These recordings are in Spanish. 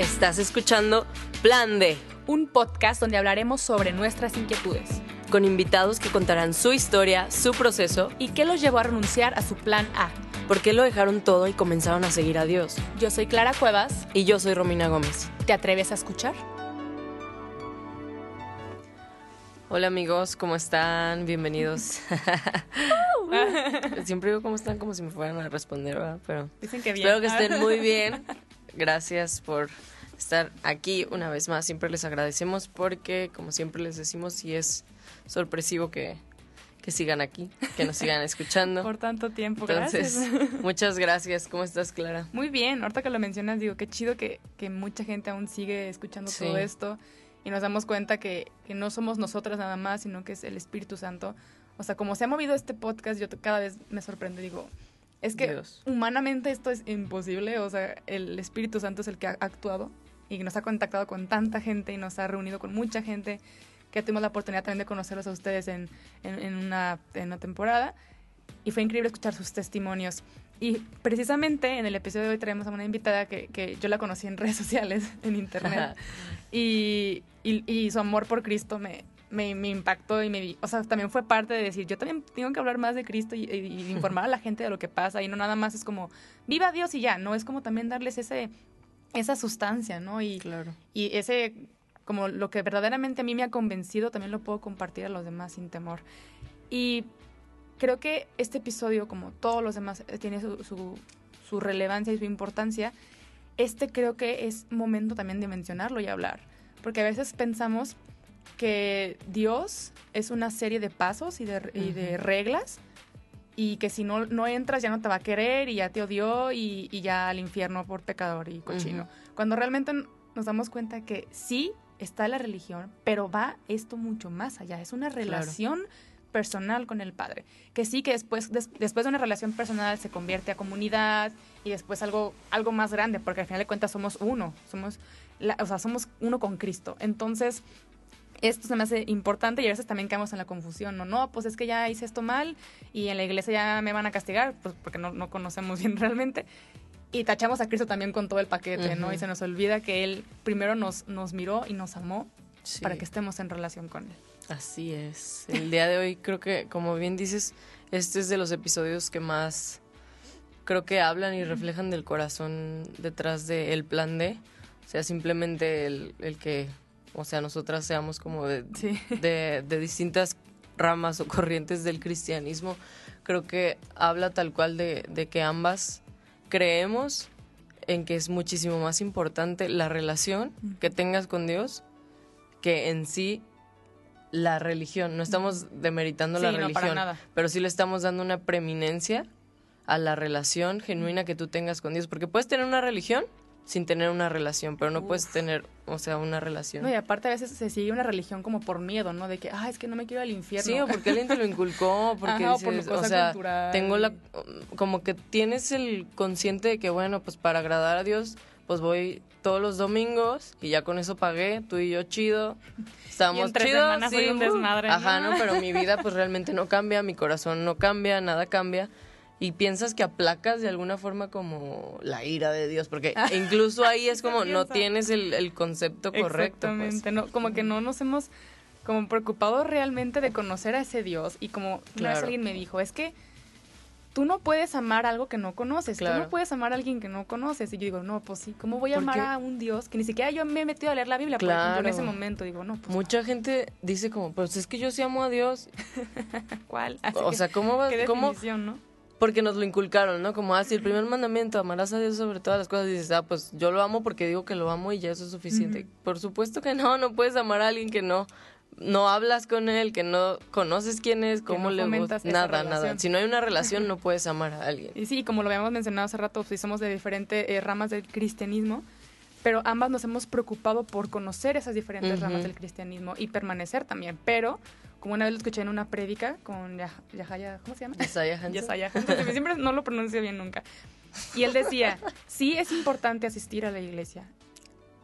Estás escuchando Plan D, un podcast donde hablaremos sobre nuestras inquietudes con invitados que contarán su historia, su proceso y qué los llevó a renunciar a su plan A. ¿Por qué lo dejaron todo y comenzaron a seguir a Dios? Yo soy Clara Cuevas. Y yo soy Romina Gómez. ¿Te atreves a escuchar? Hola amigos, ¿cómo están? Bienvenidos. Siempre digo cómo están como si me fueran a responder, ¿verdad? Pero Dicen que bien. espero que estén muy bien. Gracias por estar aquí una vez más. Siempre les agradecemos porque, como siempre les decimos, sí es sorpresivo que, que sigan aquí, que nos sigan escuchando. Por tanto tiempo, Entonces, gracias. muchas gracias. ¿Cómo estás, Clara? Muy bien, ahorita que lo mencionas, digo, qué chido que, que mucha gente aún sigue escuchando Sí. todo esto y nos damos cuenta que, que no somos nosotras nada más, sino que es el Espíritu Santo. O sea, como se ha movido este podcast, yo cada vez me sorprendo y digo, es que Dios. humanamente esto es imposible, o sea, el Espíritu Santo es el que ha actuado y nos ha contactado con tanta gente y nos ha reunido con mucha gente que tuvimos la oportunidad también de conocerlos a ustedes en, en, en una, en una temporada y fue increíble escuchar sus testimonios. Y precisamente en el episodio de hoy traemos a una invitada que, que yo la conocí en redes sociales, en internet, y, y, y su amor por Cristo me, me, me impactó y me o sea, también fue parte de decir, yo también tengo que hablar más de Cristo y, y- y informar a la gente de lo que pasa y no nada más es como, viva Dios y ya, no, es como también darles ese, esa sustancia, ¿no? Y, Claro. y ese, como lo que verdaderamente a mí me ha convencido, también lo puedo compartir a los demás sin temor. Y creo que este episodio, como todos los demás, eh, tiene su, su, su relevancia y su importancia. Este creo que es momento también de mencionarlo y hablar. Porque a veces pensamos que Dios es una serie de pasos y de, y de Ujú. reglas y que si no, no entras ya no te va a querer y ya te odió y, y ya al infierno por pecador y cochino. Cuando realmente nos damos cuenta que sí está la religión, pero va esto mucho más allá. Es una relación personal con el Padre. Que sí que después, des- después de una relación personal se convierte a comunidad y después algo, algo más grande, porque al final de cuentas somos uno, somos, la- o sea, somos uno con Cristo. Entonces, esto se me hace importante y a veces también caemos en la confusión, ¿no? No, pues es que ya hice esto mal y en la iglesia ya me van a castigar, pues porque no, no conocemos bien realmente. Y tachamos a Cristo también con todo el paquete, ¿no? Y se nos olvida que Él primero nos, nos miró y nos amó Sí. para que estemos en relación con Él. Así es. El día de hoy creo que, como bien dices, este es de los episodios que más creo que hablan y reflejan del corazón detrás del plan D. O sea, simplemente el, el que, o sea, nosotras seamos como de, Sí. de, de distintas ramas o corrientes del cristianismo, creo que habla tal cual de, de que ambas creemos en que es muchísimo más importante la relación que tengas con Dios que en sí la religión. No estamos demeritando la no, religión, pero sí le estamos dando una preeminencia a la relación genuina que tú tengas con Dios, porque puedes tener una religión sin tener una relación, pero no puedes tener, o sea, una relación. No, y aparte a veces se sigue una religión como por miedo, ¿no? De que, ah, es que no me quiero ir al infierno. Sí, o porque alguien te lo inculcó, porque Ajá, o por cosa o sea, cultural. tengo la, como que tienes el consciente de que, bueno, pues para agradar a Dios, pues voy todos los domingos y ya con eso pagué, tú y yo chido, estamos Y en tres chidos, semanas soy un desmadre, Ajá, no, pero mi vida pues realmente no cambia, mi corazón no cambia, nada cambia. Y piensas que aplacas de alguna forma como la ira de Dios, porque incluso ahí es como no tienes el, el concepto correcto. Pues. Exactamente, no, como que no nos hemos como preocupado realmente de conocer a ese Dios y como una vez Claro. alguien me dijo, es que tú no puedes amar algo que no conoces, tú Claro. no puedes amar a alguien que no conoces y yo digo, no, pues sí, ¿cómo voy a ¿Por amar a un Dios que ni siquiera yo me he metido a leer la Biblia, por ejemplo, en Claro. ese momento digo, no, pues Mucha gente dice como, pues es que yo sí amo a Dios. ¿cuál? Así o que, sea, ¿cómo ¿Cómo? no? Porque nos lo inculcaron, ¿no? Como así, el primer mandamiento, amarás a Dios sobre todas las cosas. Y dices, ah, pues yo lo amo porque digo que lo amo y ya eso es suficiente. Por supuesto que no, no puedes amar a alguien que no, no hablas con él, que no conoces quién es, cómo no le gusta. Nada, nada. Si no hay una relación, no puedes amar a alguien. Y sí, como lo habíamos mencionado hace rato, pues, somos de diferentes eh, ramas del cristianismo, pero ambas nos hemos preocupado por conocer esas diferentes ramas del cristianismo y permanecer también. Pero, como una vez lo escuché en una prédica con Yah- Yahaya, ¿cómo se llama? Yesaya Hansen. Yesaya Hansen, siempre no lo pronuncio bien nunca. Y él decía, sí es importante asistir a la iglesia,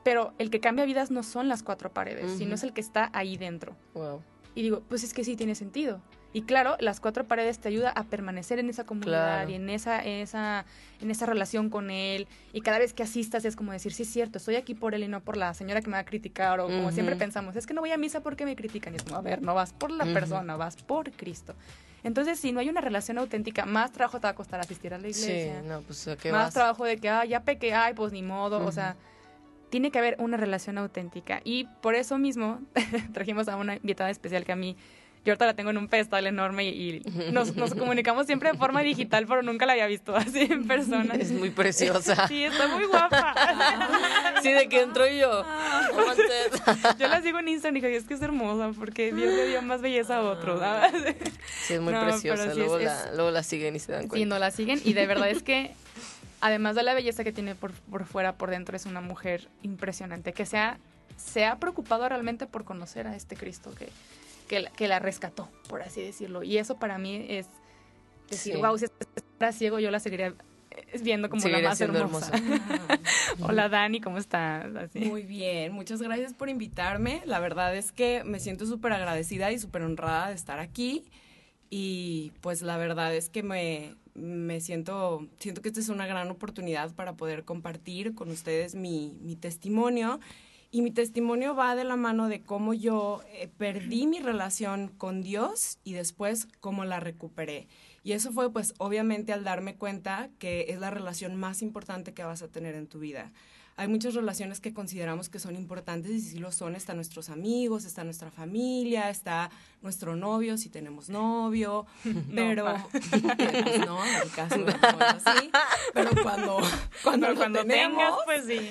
pero el que cambia vidas no son las cuatro paredes, sino es el que está ahí dentro. Wow. Y digo, pues es que sí tiene sentido. Y claro, las cuatro paredes te ayuda a permanecer en esa comunidad y en esa, esa, en esa relación con él. Y cada vez que asistas es como decir, sí es cierto, estoy aquí por él y no por la señora que me va a criticar. O como siempre pensamos, es que no voy a misa porque me critican. Y es como, a ver, no vas por la persona, vas por Cristo. Entonces, si no hay una relación auténtica, más trabajo te va a costar asistir a la iglesia. Sí, no, pues, más trabajo de que, ah, ya pequé, ay, pues ni modo. O sea, tiene que haber una relación auténtica. Y por eso mismo trajimos a una invitada especial que a mí yo ahorita la tengo en un pedestal enorme y, nos, comunicamos siempre de forma digital, pero nunca la había visto así en persona. Es muy preciosa. Sí, está muy guapa. Sí, de que entro yo. Yo la sigo en Instagram y dije, es que es hermosa, porque Dios le dio más belleza a otros. Sí, es muy preciosa. luego, la, luego la siguen y se dan cuenta. Sí, no la siguen y de verdad es que además de la belleza que tiene por, por fuera, por dentro es una mujer impresionante, que se ha, se ha preocupado realmente por conocer a este Cristo que que la, rescató, por así decirlo. Y eso para mí es decir, wow, si fuera ciego yo la seguiría eh, viendo como la más hermosa. Hola Dani, ¿cómo estás? Muy bien, muchas gracias por invitarme. La verdad es que me siento súper agradecida y súper honrada de estar aquí. Y pues la verdad es que me, me siento, siento que esta es una gran oportunidad para poder compartir con ustedes mi, mi testimonio y mi testimonio va de la mano de cómo yo eh, perdí mi relación con Dios y después cómo la recuperé. Y eso fue pues obviamente al darme cuenta que es la relación más importante que vas a tener en tu vida hay muchas relaciones que consideramos que son importantes y si lo son, están nuestros amigos, está nuestra familia, está nuestro novio, si tenemos novio, pero pues, no, en el caso no así, pero cuando cuando, cuando tengas, pues sí.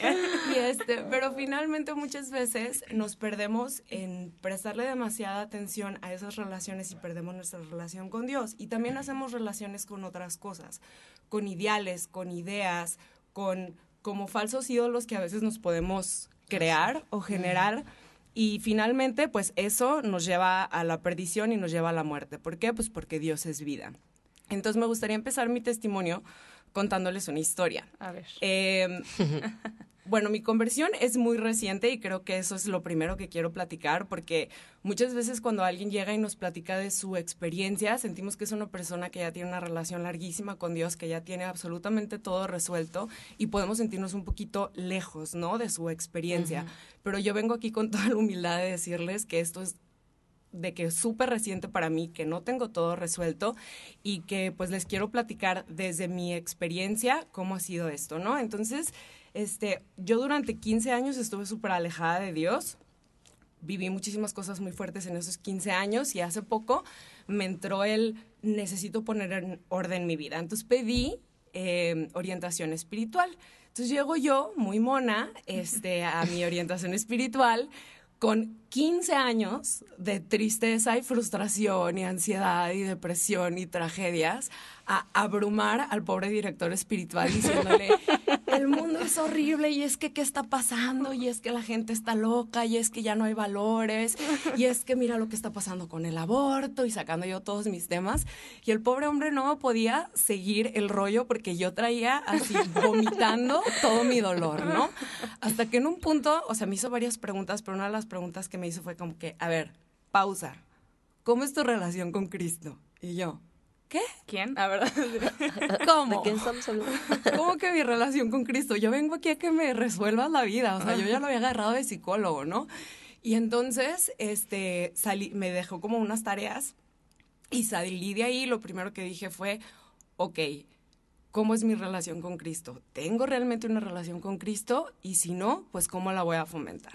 Y este, pero finalmente muchas veces nos perdemos en prestarle demasiada atención a esas relaciones y perdemos nuestra relación con Dios. Y también hacemos relaciones con otras cosas, con ideales, con ideas, con como falsos ídolos que a veces nos podemos crear o generar. Y finalmente, pues eso nos lleva a la perdición y nos lleva a la muerte. ¿Por qué? Pues porque Dios es vida. Entonces me gustaría empezar mi testimonio contándoles una historia. A ver. Eh, Bueno, mi conversión es muy reciente y creo que eso es lo primero que quiero platicar porque muchas veces cuando alguien llega y nos platica de su experiencia, sentimos que es una persona que ya tiene una relación larguísima con Dios, que ya tiene absolutamente todo resuelto y podemos sentirnos un poquito lejos, ¿no? De su experiencia. Pero yo vengo aquí con toda la humildad de decirles que esto es de que es súper reciente para mí, que no tengo todo resuelto y que pues les quiero platicar desde mi experiencia cómo ha sido esto, ¿no? Entonces, este, yo durante 15 años estuve súper alejada de Dios. Viví muchísimas cosas muy fuertes en esos 15 años y hace poco me entró el necesito poner en orden mi vida. Entonces pedí em, orientación espiritual. Entonces llego yo, muy mona, este, a mi orientación espiritual con 15 años de tristeza y frustración y ansiedad y depresión y tragedias a abrumar al pobre director espiritual diciéndole, el mundo es horrible y es que qué está pasando y es que la gente está loca y es que ya no hay valores y es que mira lo que está pasando con el aborto y sacando yo todos mis temas y el pobre hombre no podía seguir el rollo porque yo traía así vomitando todo mi dolor, ¿no? Hasta que en un punto, o sea, me hizo varias preguntas, pero una de las preguntas que me hizo fue como que, a ver, pausa, ¿cómo es tu relación con Cristo? Y yo, ¿Qué? ¿Quién? A ver. ¿Cómo? ¿De quién estamos hablando? ¿Cómo que mi relación con Cristo? Yo vengo aquí a que me resuelvas la vida. O sea, yo ya lo había agarrado de psicólogo, ¿no? Y entonces, este, salí, me dejó como unas tareas y salí de ahí. Lo primero que dije fue, ok, ¿cómo es mi relación con Cristo? ¿Tengo realmente una relación con Cristo? Y si no, pues ¿cómo la voy a fomentar?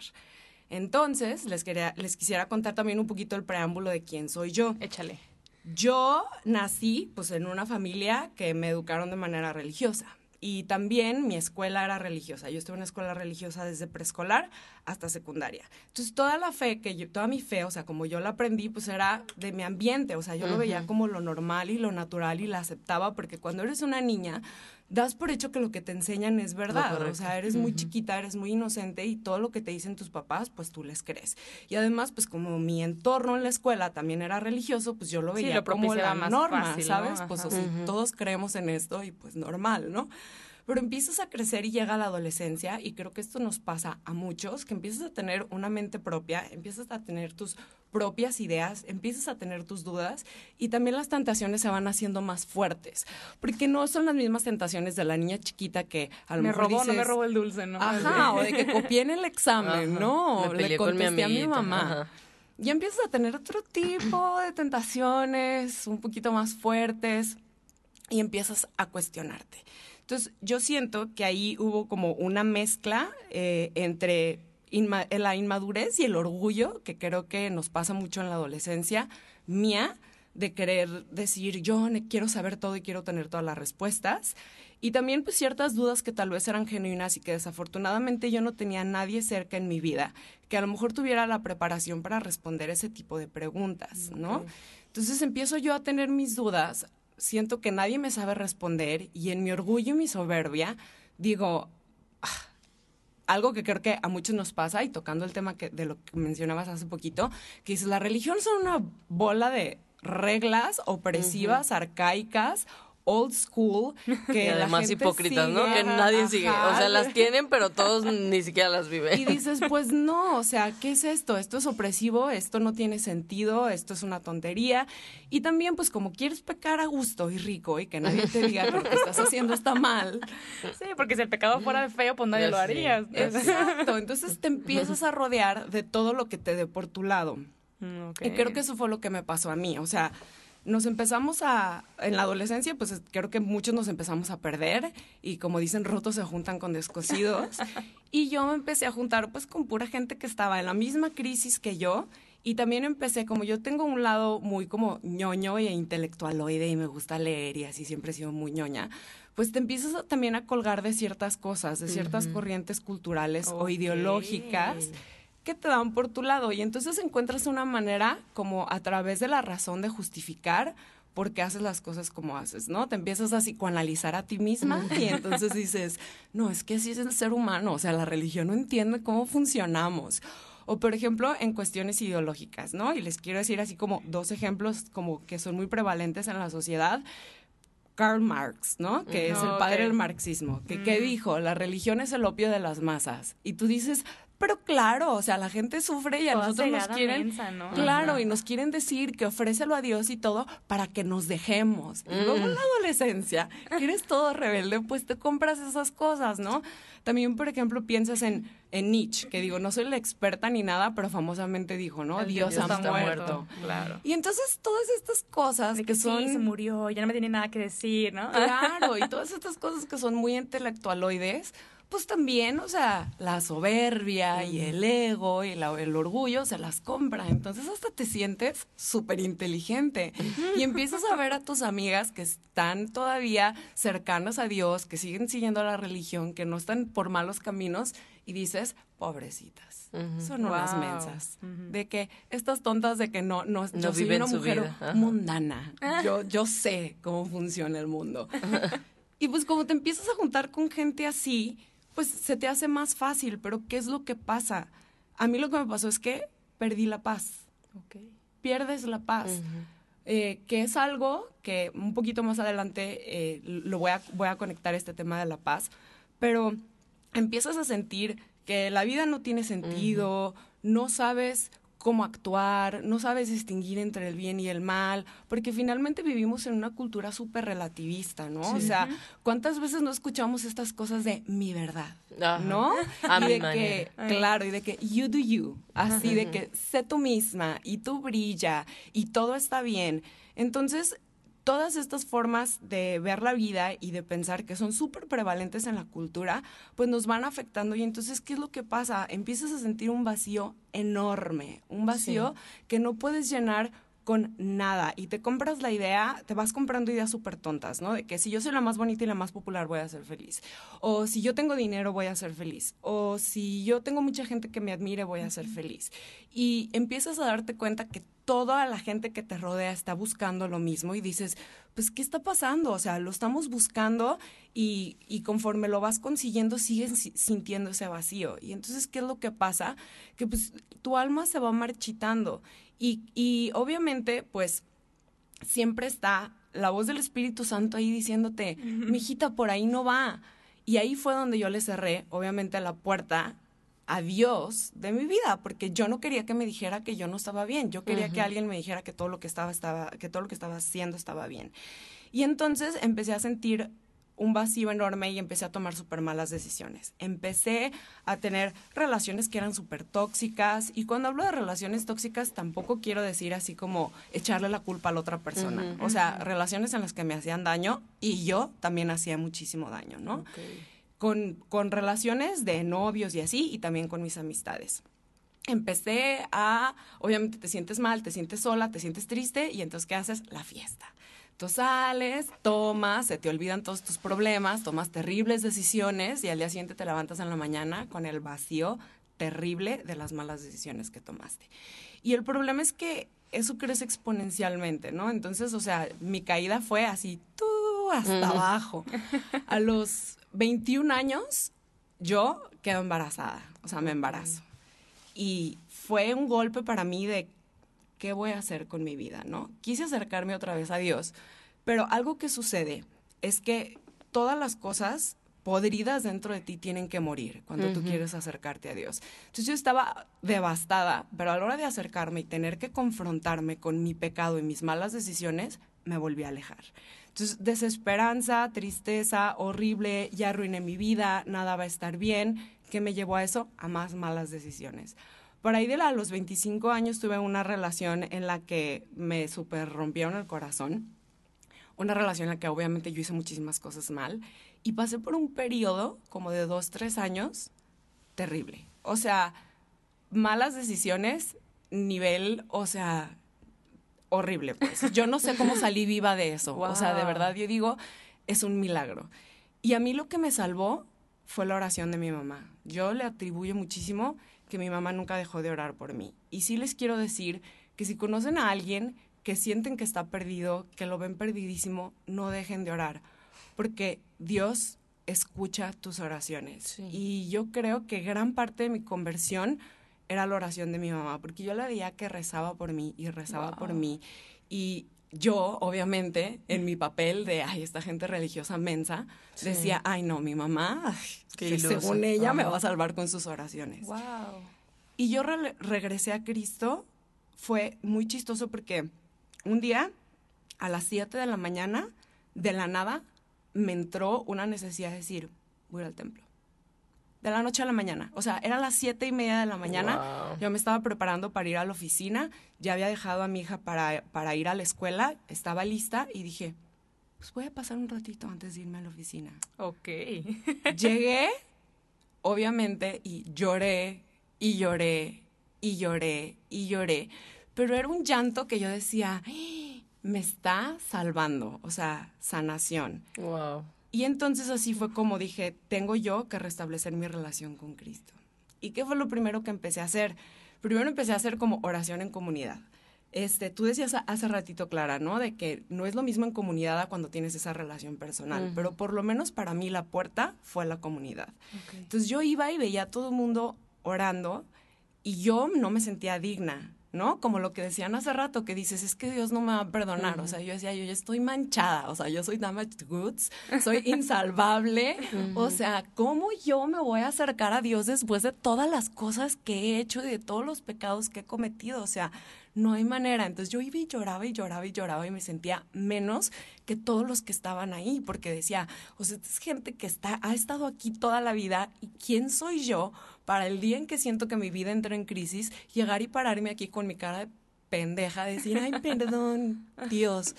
Entonces, les, quería, les quisiera contar también un poquito el preámbulo de quién soy yo. Échale. Yo nací pues en una familia que me educaron de manera religiosa y también mi escuela era religiosa. Yo estuve en una escuela religiosa desde preescolar hasta secundaria. Entonces, toda la fe que yo, toda mi fe, o sea, como yo la aprendí, pues era de mi ambiente, o sea, yo lo veía como lo normal y lo natural y la aceptaba porque cuando eres una niña, das por hecho que lo que te enseñan es verdad. O sea, eres muy chiquita, eres muy inocente y todo lo que te dicen tus papás, pues tú les crees. Y además, pues como mi entorno en la escuela también era religioso, pues yo lo veía como la norma, ¿sabes? Pues todos creemos en esto y pues normal, ¿no? Pero empiezas a crecer y llega la adolescencia y creo que esto nos pasa a muchos, que empiezas a tener una mente propia, empiezas a tener tus propias ideas, empiezas a tener tus dudas y también las tentaciones se van haciendo más fuertes, porque no son las mismas tentaciones de la niña chiquita que a lo me mejor robó, no me dices, robó el dulce, ¿no? Ajá, o de que copié en el examen, Ajá. no, le peleé con mi contesté a mi mamá. ajá. Y empiezas a tener otro tipo de tentaciones, un poquito más fuertes, y empiezas a cuestionarte. Entonces, yo siento que ahí hubo como una mezcla eh, entre inma- la inmadurez y el orgullo, que creo que nos pasa mucho en la adolescencia mía, de querer decir, yo quiero saber todo y quiero tener todas las respuestas. Y también pues ciertas dudas que tal vez eran genuinas y que desafortunadamente yo no tenía a nadie cerca en mi vida que a lo mejor tuviera la preparación para responder ese tipo de preguntas, ¿no? Entonces empiezo yo a tener mis dudas, siento que nadie me sabe responder y en mi orgullo y mi soberbia digo, "Ah", algo que creo que a muchos nos pasa y tocando el tema que, de lo que mencionabas hace poquito, que dices, la religión son una bola de reglas opresivas, arcaicas, old school, que Y la además gente hipócritas, ¿no? Que nadie sigue. O sea, las tienen, pero todos ni siquiera las viven. Y dices, pues no, o sea, ¿qué es esto? Esto es opresivo, esto no tiene sentido, esto es una tontería. Y también, pues como quieres pecar a gusto y rico y que nadie te diga que lo que estás haciendo está mal. Sí, porque si el pecado fuera feo, pues nadie Ya lo haría. Exacto, entonces te empiezas a rodear de todo lo que te dé por tu lado. Mm, ok. Y creo que eso fue lo que me pasó a mí. O sea, nos empezamos a, en la adolescencia, pues es- creo que muchos nos empezamos a perder y como dicen, rotos se juntan con descosidos. y yo me empecé a juntar pues con pura gente que estaba en la misma crisis que yo. Y también empecé, como yo tengo un lado muy como ñoño e intelectualoide y me gusta leer y así siempre he sido muy ñoña, pues te empiezas a- también a colgar de ciertas cosas, de ciertas corrientes culturales o Ok. ideológicas que te dan por tu lado. Y entonces encuentras una manera como a través de la razón de justificar por qué haces las cosas como haces, ¿no? Te empiezas a psicoanalizar a ti misma y entonces dices, no, es que así es el ser humano, o sea, la religión no entiende cómo funcionamos. O, por ejemplo, en cuestiones ideológicas, ¿no? Y les quiero decir así como dos ejemplos como que son muy prevalentes en la sociedad. Karl Marx, ¿no? Que es el Ok. padre del marxismo. Que, ¿Qué dijo? La religión es el opio de las masas. Y tú dices, pero claro, o sea, la gente sufre y a Toda nosotros nos quieren... mensa, ¿no? Claro, Ajá. y nos quieren decir que ofrécelo a Dios y todo para que nos dejemos. Y luego en la adolescencia, que eres todo rebelde, pues te compras esas cosas, ¿no? También, por ejemplo, piensas en, en Nietzsche, que digo, no soy la experta ni nada, pero famosamente dijo, ¿no? El Dios, Dios ha está muerto. Claro. Y entonces todas estas cosas De que que son... sí, se murió, ya no me tiene nada que decir, ¿no? Claro, y todas estas cosas que son muy intelectualoides, pues también, o sea, la soberbia y el ego y la- el orgullo se las compra. Entonces hasta te sientes súper inteligente y empiezas a ver a tus amigas que están todavía cercanas a Dios, que siguen siguiendo la religión, que no están por malos caminos y dices, pobrecitas, son unas Wow. mensas. De que estas tontas de que no, no, yo soy viven una mujer vida. Mundana. Yo, yo sé cómo funciona el mundo. y pues como te empiezas a juntar con gente así, pues se te hace más fácil. Pero ¿qué es lo que pasa? A mí lo que me pasó es que perdí la paz. Ok. Pierdes la paz. Eh, que es algo que un poquito más adelante eh, lo voy a, voy a conectar este tema de la paz, pero empiezas a sentir que la vida no tiene sentido, no sabes cómo actuar, no sabes distinguir entre el bien y el mal, porque finalmente vivimos en una cultura súper relativista, ¿no? O sea, ¿cuántas veces no escuchamos estas cosas de mi verdad? Ajá. ¿No? A y mi de manera. que, claro, y de que you do you, así de que sé tú misma y tú brilla y todo está bien. Entonces, todas estas formas de ver la vida y de pensar que son súper prevalentes en la cultura, pues nos van afectando. Y entonces, ¿qué es lo que pasa? Empiezas a sentir un vacío enorme, un vacío que no puedes llenar con nada y te compras la idea, te vas comprando ideas súper tontas, ¿no? De que si yo soy la más bonita y la más popular voy a ser feliz, o si yo tengo dinero voy a ser feliz, o si yo tengo mucha gente que me admire voy a ser feliz. Y empiezas a darte cuenta que toda la gente que te rodea está buscando lo mismo y dices, pues, ¿qué está pasando? O sea, lo estamos buscando y, y conforme lo vas consiguiendo sigues si- sintiendo ese vacío. Y entonces, ¿qué es lo que pasa? Que pues tu alma se va marchitando y, y obviamente, pues, siempre está la voz del Espíritu Santo ahí diciéndote, mijita, por ahí no va. Y ahí fue donde yo le cerré, obviamente, la puerta a Dios de mi vida, porque yo no quería que me dijera que yo no estaba bien. Yo quería que alguien me dijera que todo lo que estaba, estaba, que todo lo que estaba haciendo estaba bien. Y entonces empecé a sentir un vacío enorme y empecé a tomar súper malas decisiones. Empecé a tener relaciones que eran súper tóxicas y cuando hablo de relaciones tóxicas tampoco quiero decir así como echarle la culpa a la otra persona. O sea, relaciones en las que me hacían daño y yo también hacía muchísimo daño, ¿no? Con, con relaciones de novios y así y también con mis amistades empecé a, obviamente te sientes mal, te sientes sola, te sientes triste y entonces ¿qué haces? La fiesta. Tú sales, tomas, se te olvidan todos tus problemas, tomas terribles decisiones y al día siguiente te levantas en la mañana con el vacío terrible de las malas decisiones que tomaste. Y el problema es que eso crece exponencialmente, ¿no? Entonces, o sea, mi caída fue así, tú hasta abajo. A los 21 años, yo quedo embarazada, o sea, me embarazo. Y fue un golpe para mí de ¿qué voy a hacer con mi vida? ¿No? Quise acercarme otra vez a Dios, pero algo que sucede es que todas las cosas podridas dentro de ti tienen que morir cuando tú quieres acercarte a Dios. Entonces yo estaba devastada, pero a la hora de acercarme y tener que confrontarme con mi pecado y mis malas decisiones, me volví a alejar. Entonces, desesperanza, tristeza, horrible, ya arruiné mi vida, nada va a estar bien. ¿Qué me llevó a eso? A más malas decisiones. Por ahí de los 25 años tuve una relación en la que me super rompieron el corazón. Una relación en la que obviamente yo hice muchísimas cosas mal. Y pasé por un periodo como de dos, tres años terrible. O sea, malas decisiones, nivel, o sea, horrible. Pues. Yo no sé cómo salí viva de eso. O sea, de verdad, yo digo, es un milagro. Y a mí lo que me salvó fue la oración de mi mamá. Yo le atribuyo muchísimo que mi mamá nunca dejó de orar por mí. Y sí les quiero decir que si conocen a alguien que sienten que está perdido, que lo ven perdidísimo, no dejen de orar, porque Dios escucha tus oraciones. Y yo creo que gran parte de mi conversión era la oración de mi mamá, porque yo la veía que rezaba por mí y rezaba por mí. Y yo, obviamente, en mi papel de, ay, esta gente religiosa mensa, decía, ay, no, mi mamá, que según ella me va a salvar con sus oraciones. Wow. Y yo regresé a Cristo, fue muy chistoso porque un día, a las 7 de la mañana, de la nada, me entró una necesidad de decir, voy al templo de la noche a la mañana. O sea, eran las siete y media de la mañana. Yo me estaba preparando para ir a la oficina. Ya había dejado a mi hija para, para ir a la escuela. Estaba lista y dije, pues voy a pasar un ratito antes de irme a la oficina. Ok. Llegué, obviamente, y lloré, y lloré, y lloré, y lloré. Pero era un llanto que yo decía, ¡Ah! me está salvando. O sea, sanación. Wow. Y entonces así fue como dije, tengo yo que restablecer mi relación con Cristo. ¿Y qué fue lo primero que empecé a hacer? Primero empecé a hacer como oración en comunidad. Este, tú decías hace ratito, Clara, ¿no? De que no es lo mismo en comunidad cuando tienes esa relación personal, pero por lo menos para mí la puerta fue la comunidad. Entonces yo iba y veía a todo el mundo orando y yo no me sentía digna. ¿No? Como lo que decían hace rato, que dices, es que Dios no me va a perdonar. O sea, yo decía, yo ya estoy manchada, o sea, yo soy damaged goods, soy insalvable. O sea, ¿cómo yo me voy a acercar a Dios después de todas las cosas que he hecho y de todos los pecados que he cometido? O sea, no hay manera. Entonces yo iba y lloraba y lloraba y lloraba y me sentía menos que todos los que estaban ahí, porque decía, o sea, es gente que está, ha estado aquí toda la vida y ¿quién soy yo para el día en que siento que mi vida entró en crisis, llegar y pararme aquí con mi cara de pendeja, decir, ay, perdón, Dios.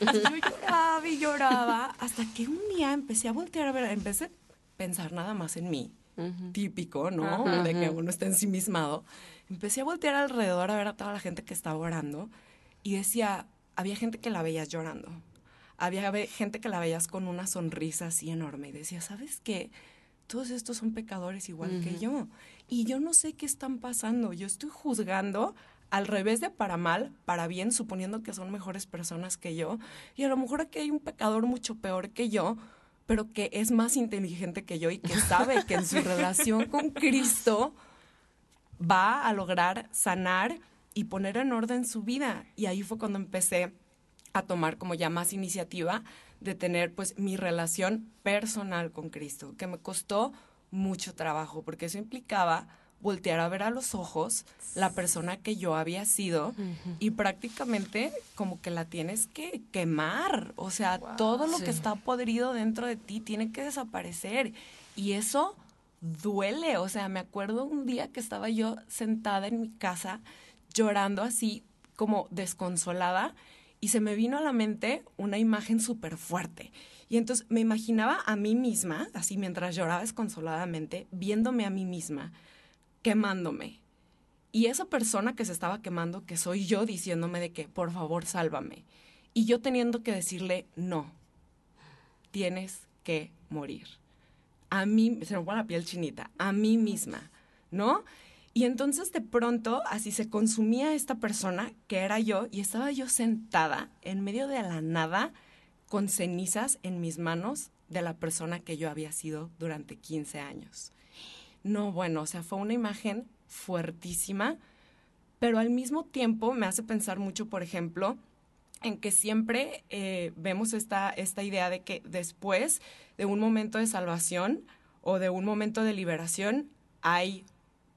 yo lloraba y lloraba hasta que un día empecé a voltear a ver, empecé a pensar nada más en mí. Típico, ¿no? De que uno está ensimismado empecé a voltear alrededor a ver a toda la gente que estaba orando y decía, había gente que la veías llorando, había gente que la veías con una sonrisa así enorme y decía, ¿sabes qué? Todos estos son pecadores igual que yo. Y yo no sé qué están pasando, yo estoy juzgando al revés de para mal, para bien, suponiendo que son mejores personas que yo. Y a lo mejor aquí hay un pecador mucho peor que yo, pero que es más inteligente que yo y que sabe que en su relación con Cristo va a lograr sanar y poner en orden su vida. Y ahí fue cuando empecé a tomar como ya más iniciativa de tener pues mi relación personal con Cristo, que me costó mucho trabajo, porque eso implicaba voltear a ver a los ojos la persona que yo había sido y prácticamente como que la tienes que quemar, o sea, todo lo que está podrido dentro de ti tiene que desaparecer. Y eso duele, o sea, me acuerdo un día que estaba yo sentada en mi casa llorando así como desconsolada y se me vino a la mente una imagen súper fuerte. Y entonces me imaginaba a mí misma, así mientras lloraba desconsoladamente, viéndome a mí misma, quemándome. Y esa persona que se estaba quemando, que soy yo diciéndome de que, por favor, sálvame. Y yo teniendo que decirle, no, tienes que morir. A mí, se me pone la piel chinita, a mí misma, ¿no? Y entonces de pronto así se consumía esta persona que era yo y estaba yo sentada en medio de la nada con cenizas en mis manos de la persona que yo había sido durante 15 años. No, bueno, o sea, fue una imagen fuertísima, pero al mismo tiempo me hace pensar mucho, por ejemplo, en que siempre eh, vemos esta, esta idea de que después de un momento de salvación o de un momento de liberación hay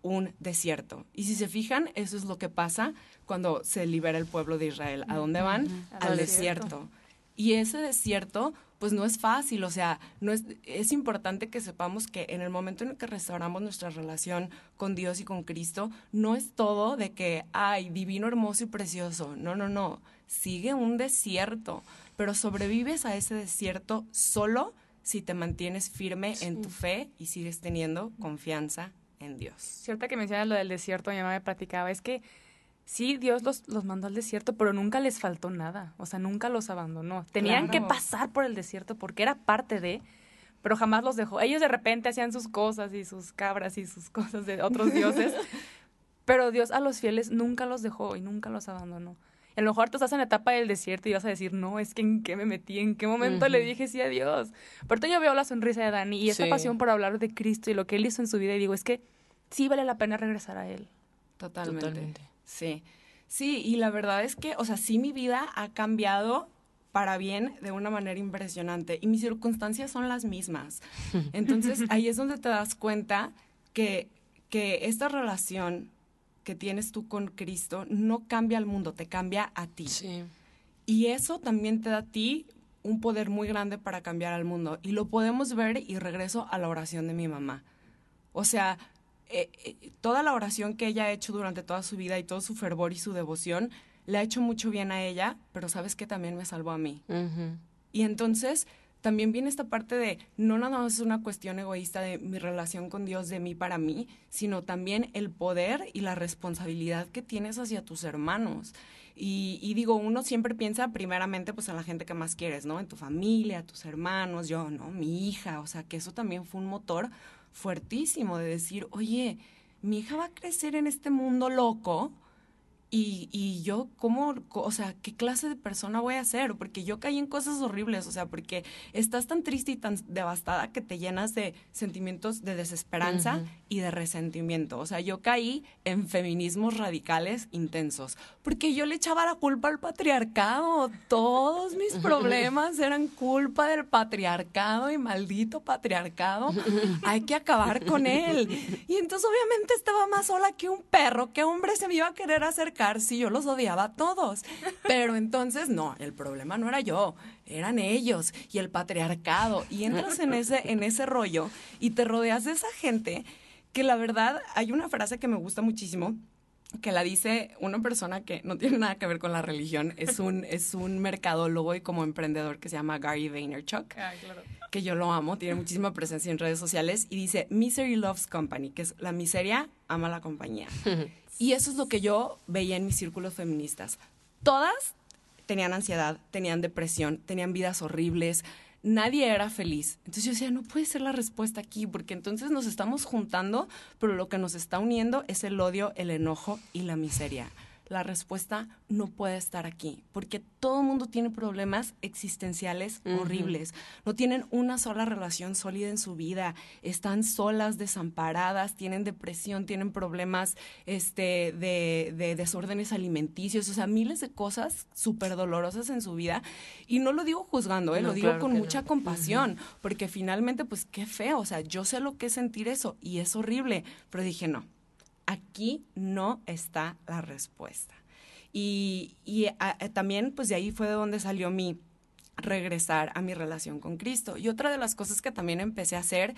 un desierto. Y si se fijan, eso es lo que pasa cuando se libera el pueblo de Israel. ¿A dónde van? Al, desierto. Y ese desierto, pues no es fácil, o sea, no es, es importante que sepamos que en el momento en el que restauramos nuestra relación con Dios y con Cristo, no es todo de que, ay, divino, hermoso y precioso. No, no, no. Sigue un desierto, pero sobrevives a ese desierto solo si te mantienes firme en tu fe y sigues teniendo confianza en Dios. Cierta que mencionas lo del desierto, mi mamá me platicaba, es que sí, Dios los, los mandó al desierto, pero nunca les faltó nada, o sea, nunca los abandonó. Tenían que pasar por el desierto porque era parte de, pero jamás los dejó. Ellos de repente hacían sus cosas y sus cabras y sus cosas de otros dioses, pero Dios a los fieles nunca los dejó y nunca los abandonó. A lo mejor tú estás en la etapa del desierto y vas a decir, no, es que en qué me metí, en qué momento le dije sí a Dios. Pero yo veo la sonrisa de Dani y esa pasión por hablar de Cristo y lo que él hizo en su vida y digo, es que sí vale la pena regresar a él. Totalmente. Sí. Sí, y la verdad es que, o sea, sí mi vida ha cambiado para bien de una manera impresionante y mis circunstancias son las mismas. Entonces, ahí es donde te das cuenta que, que esta relación que tienes tú con Cristo no cambia al mundo, te cambia a ti. Sí. Y eso también te da a ti un poder muy grande para cambiar al mundo. Y lo podemos ver y regreso a la oración de mi mamá. O sea, eh, eh, toda la oración que ella ha hecho durante toda su vida y todo su fervor y su devoción le ha hecho mucho bien a ella, pero sabes que también me salvó a mí. Y entonces también viene esta parte de no nada más es una cuestión egoísta de mi relación con Dios, de mí para mí, sino también el poder y la responsabilidad que tienes hacia tus hermanos. Y, digo, uno siempre piensa primeramente pues en la gente que más quieres, ¿no? En tu familia, tus hermanos, yo, ¿no? Mi hija, o sea, que eso también fue un motor fuertísimo de decir, oye, mi hija va a crecer en este mundo loco y, y, yo, ¿cómo, o sea, qué clase de persona voy a ser? Porque yo caí en cosas horribles, o sea, porque estás tan triste y tan devastada que te llenas de sentimientos de desesperanza y de resentimiento. O sea, yo caí en feminismos radicales intensos, porque yo le echaba la culpa al patriarcado. Todos mis problemas eran culpa del patriarcado y maldito patriarcado. Hay que acabar con él. Y entonces obviamente estaba más sola que un perro. ¿Qué hombre se me iba a querer si yo los odiaba a todos. Pero entonces, no, el problema no era yo, eran ellos y el patriarcado. Y entras en ese, en ese rollo y te rodeas de esa gente que la verdad hay una frase que me gusta muchísimo que la dice una persona que no tiene nada que ver con la religión, es un, es un mercadólogo y como emprendedor que se llama Gary Vaynerchuk, que yo lo amo, tiene muchísima presencia en redes sociales y dice, Misery Loves Company, que es la miseria ama la compañía. Y eso es lo que yo veía en mis círculos feministas. Todas tenían ansiedad, tenían depresión, tenían vidas horribles, nadie era feliz. Entonces yo decía, no puede ser la respuesta aquí, porque entonces nos estamos juntando, pero lo que nos está uniendo es el odio, el enojo y la miseria. La respuesta no puede estar aquí, porque todo el mundo tiene problemas existenciales horribles, no tienen una sola relación sólida en su vida, están solas, desamparadas, tienen depresión, tienen problemas este, de, desórdenes alimenticios, o sea, miles de cosas súper dolorosas en su vida. Y no lo digo juzgando, ¿eh? lo digo con mucha compasión, porque finalmente, pues qué feo, o sea, yo sé lo que es sentir eso y es horrible, pero dije, no, aquí no está la respuesta. Y, ah, eh, también, pues de ahí fue de donde salió mi regresar a mi relación con Cristo. Y otra de las cosas que también empecé a hacer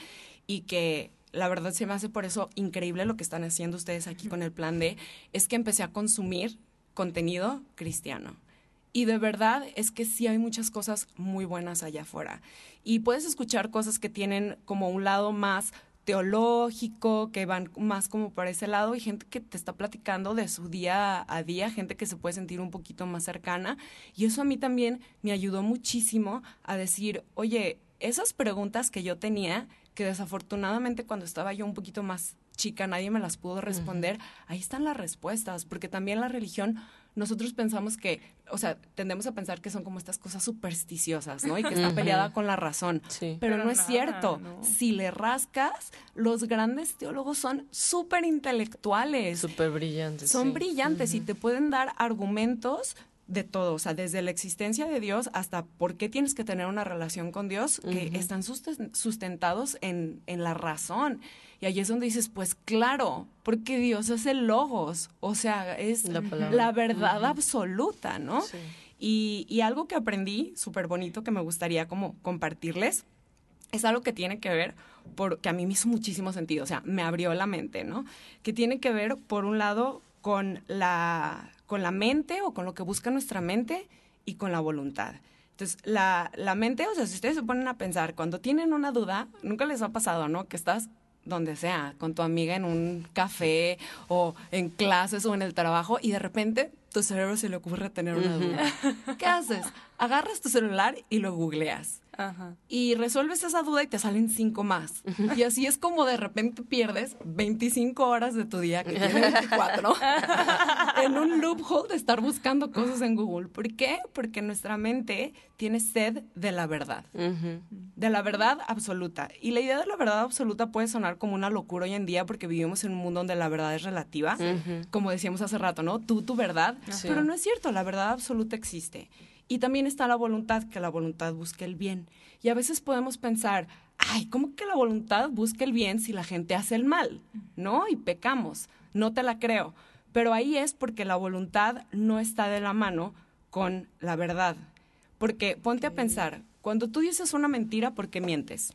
y que la verdad se me hace por eso increíble lo que están haciendo ustedes aquí con el plan D, es que empecé a consumir contenido cristiano. Y de verdad es que sí hay muchas cosas muy buenas allá afuera. Y puedes escuchar cosas que tienen como un lado más teológico, que van más como por ese lado, y gente que te está platicando de su día a día, gente que se puede sentir un poquito más cercana. Y eso a mí también me ayudó muchísimo a decir, oye, esas preguntas que yo tenía, que desafortunadamente cuando estaba yo un poquito más chica nadie me las pudo responder, ahí están las respuestas, porque también la religión nosotros pensamos que, o sea, tendemos a pensar que son como estas cosas supersticiosas, ¿no? Y que está peleada con la razón. Pero, no es cierto. Si le rascas, los grandes teólogos son súper intelectuales. Súper brillantes. Son brillantes y te pueden dar argumentos de todo, o sea, desde la existencia de Dios hasta por qué tienes que tener una relación con Dios, que están sustentados en, en la razón. Y ahí es donde dices, pues claro, porque Dios es el logos, o sea, es la, verdad absoluta, ¿no? Y, y, algo que aprendí súper bonito que me gustaría como compartirles es algo que tiene que ver, porque a mí me hizo muchísimo sentido, o sea, me abrió la mente, ¿no? Que tiene que ver, por un lado, con la, con la mente o con lo que busca nuestra mente y con la voluntad. Entonces, la, la mente, o sea, si ustedes se ponen a pensar, cuando tienen una duda, nunca les ha pasado, ¿no? Que estás donde sea, con tu amiga en un café o en clases o en el trabajo y de repente tu cerebro se le ocurre tener una duda. ¿Qué haces? Agarras tu celular y lo googleas. Y resuelves esa duda y te salen cinco más. Y así es como de repente pierdes 25 horas de tu día, que tiene 24, en un loophole de estar buscando cosas en Google. ¿Por qué? Porque nuestra mente tiene sed de la verdad, de la verdad absoluta. Y la idea de la verdad absoluta puede sonar como una locura hoy en día porque vivimos en un mundo donde la verdad es relativa, como decíamos hace rato, ¿no? Tú, tu verdad. Pero no es cierto, la verdad absoluta existe. Y también está la voluntad, que la voluntad busque el bien. Y a veces podemos pensar, ay, ¿cómo que la voluntad busca el bien si la gente hace el mal? ¿No? Y pecamos. No te la creo. Pero ahí es porque la voluntad no está de la mano con la verdad. Porque ponte a pensar, cuando tú dices una mentira, ¿por qué mientes?